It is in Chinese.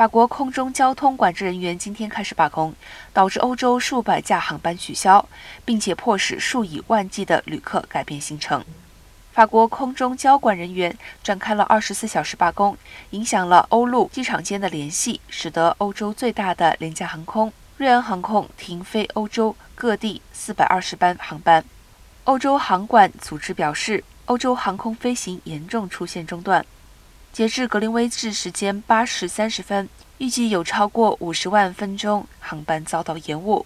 法国空中交通管制人员今天开始罢工，导致欧洲数百架航班取消，并且迫使数以万计的旅客改变行程。法国空中交管人员展开了二十四小时罢工，影响了欧陆机场间的联系，使得欧洲最大的廉价航空瑞安航空停飞欧洲各地四百二十班航班。欧洲航管组织表示，欧洲航空飞行严重出现中断。截至格林威治时间八时三十分，预计有超过五十万分钟航班遭到延误。